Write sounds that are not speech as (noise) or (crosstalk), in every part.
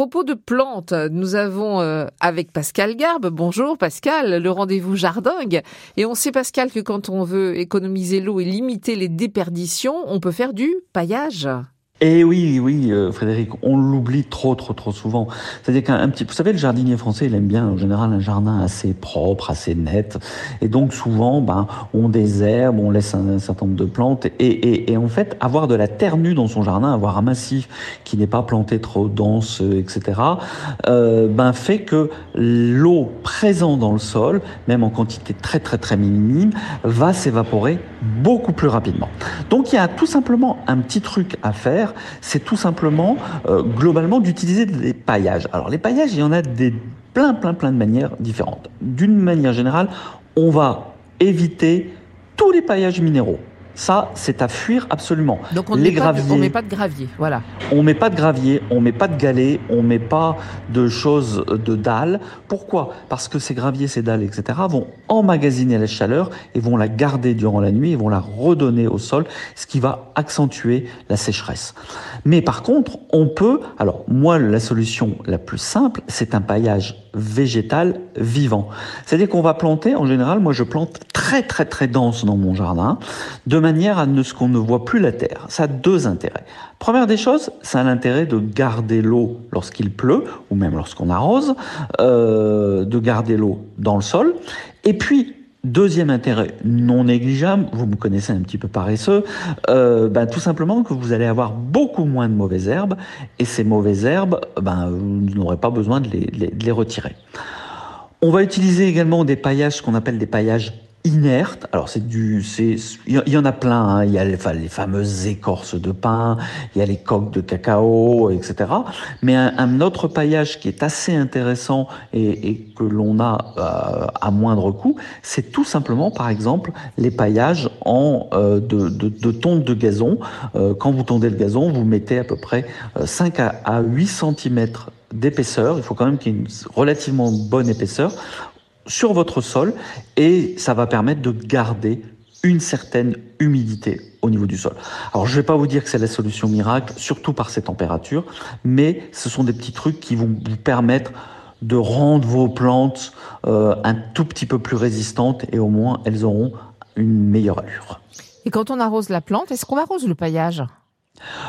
propos de plantes, nous avons euh, avec Pascal Garbe, bonjour Pascal, le rendez-vous jardingue. Et on sait Pascal que quand on veut économiser l'eau et limiter les déperditions, on peut faire du paillage. Eh oui, oui, euh, Frédéric, on l'oublie trop, trop, trop souvent. C'est-à-dire qu'un petit, vous savez, le jardinier français, il aime bien en général un jardin assez propre, assez net, et donc souvent, ben, on désherbe, on laisse un, certain nombre de plantes, et, et, et, en fait, avoir de la terre nue dans son jardin, avoir un massif qui n'est pas planté trop dense, etc., euh, ben fait que l'eau présente dans le sol, même en quantité très, très, très minime, va s'évaporer beaucoup plus rapidement. Donc il y a tout simplement un petit truc à faire c'est tout simplement, euh, globalement, d'utiliser des paillages. Alors les paillages, il y en a des plein, plein, plein de manières différentes. D'une manière générale, on va éviter tous les paillages minéraux. Ça, c'est à fuir absolument. Donc on ne met, pas de gravier, voilà. On met pas de gravier, on met pas de galets, on met pas de choses de dalles. Pourquoi? Parce que ces graviers, ces dalles, etc. vont emmagasiner la chaleur et vont la garder durant la nuit et vont la redonner au sol, ce qui va accentuer la sécheresse. Mais par contre, on peut, alors moi, la solution la plus simple, c'est un paillage végétal vivant. C'est-à-dire qu'on va planter, en général, moi je plante très très très dense dans mon jardin, de manière à ce qu'on ne voit plus la terre. Ça a deux intérêts. Première des choses, ça a l'intérêt de garder l'eau lorsqu'il pleut, ou même lorsqu'on arrose, euh, de garder l'eau dans le sol. Et puis, Deuxième intérêt non négligeable, vous me connaissez un petit peu paresseux, euh, ben, tout simplement que vous allez avoir beaucoup moins de mauvaises herbes et ces mauvaises herbes, ben, vous n'aurez pas besoin de les, de les retirer. On va utiliser également des paillages, qu'on appelle des paillages inerte. Alors c'est du, c'est, il y en a plein. Hein. Il y a les, fameuses écorces de pain, il y a les coques de cacao, etc. Mais un, autre paillage qui est assez intéressant et, que l'on a euh, à moindre coût, c'est tout simplement, par exemple, les paillages en euh, de, de, de, de gazon. Euh, quand vous tondez le gazon, vous mettez à peu près 5 à, à 8 cm d'épaisseur. Il faut quand même qu'il y ait une relativement bonne épaisseur sur votre sol et ça va permettre de garder une certaine humidité au niveau du sol. Alors je ne vais pas vous dire que c'est la solution miracle, surtout par ces températures, mais ce sont des petits trucs qui vont vous permettre de rendre vos plantes euh, un tout petit peu plus résistantes et au moins elles auront une meilleure allure. Et quand on arrose la plante, est-ce qu'on arrose le paillage?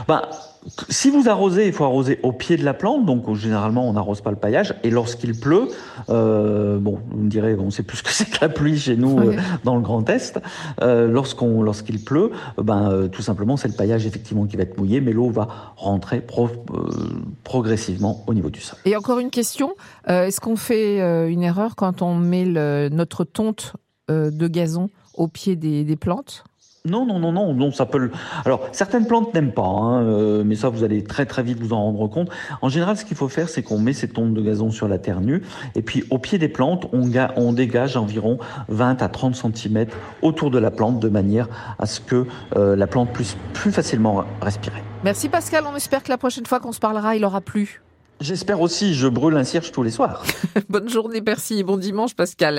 Ben, si vous arrosez, il faut arroser au pied de la plante, donc généralement on n'arrose pas le paillage. Et lorsqu'il pleut, euh, bon, vous me direz, on sait plus ce que c'est que la pluie chez nous euh, dans le Grand Est. Euh, lorsqu'on, lorsqu'il pleut, ben euh, tout simplement c'est le paillage effectivement qui va être mouillé, mais l'eau va rentrer pro, progressivement au niveau du sol. Et encore une question, est-ce qu'on fait une erreur quand on met le, notre tonte de gazon au pied des, des plantes? Non, non, non, non, non, ça peut. Alors, certaines plantes n'aiment pas, hein, euh, mais ça, vous allez très très vite vous en rendre compte. En général, ce qu'il faut faire, c'est qu'on met ces tontes de gazon sur la terre nue, et puis au pied des plantes, on, on dégage environ 20 à 30 cm autour de la plante, de manière à ce que euh, la plante puisse plus facilement respirer. Merci Pascal, on espère que la prochaine fois qu'on se parlera, il aura plu. J'espère aussi, je brûle un cierge tous les soirs. (laughs) Bonne journée, merci, bon dimanche Pascal.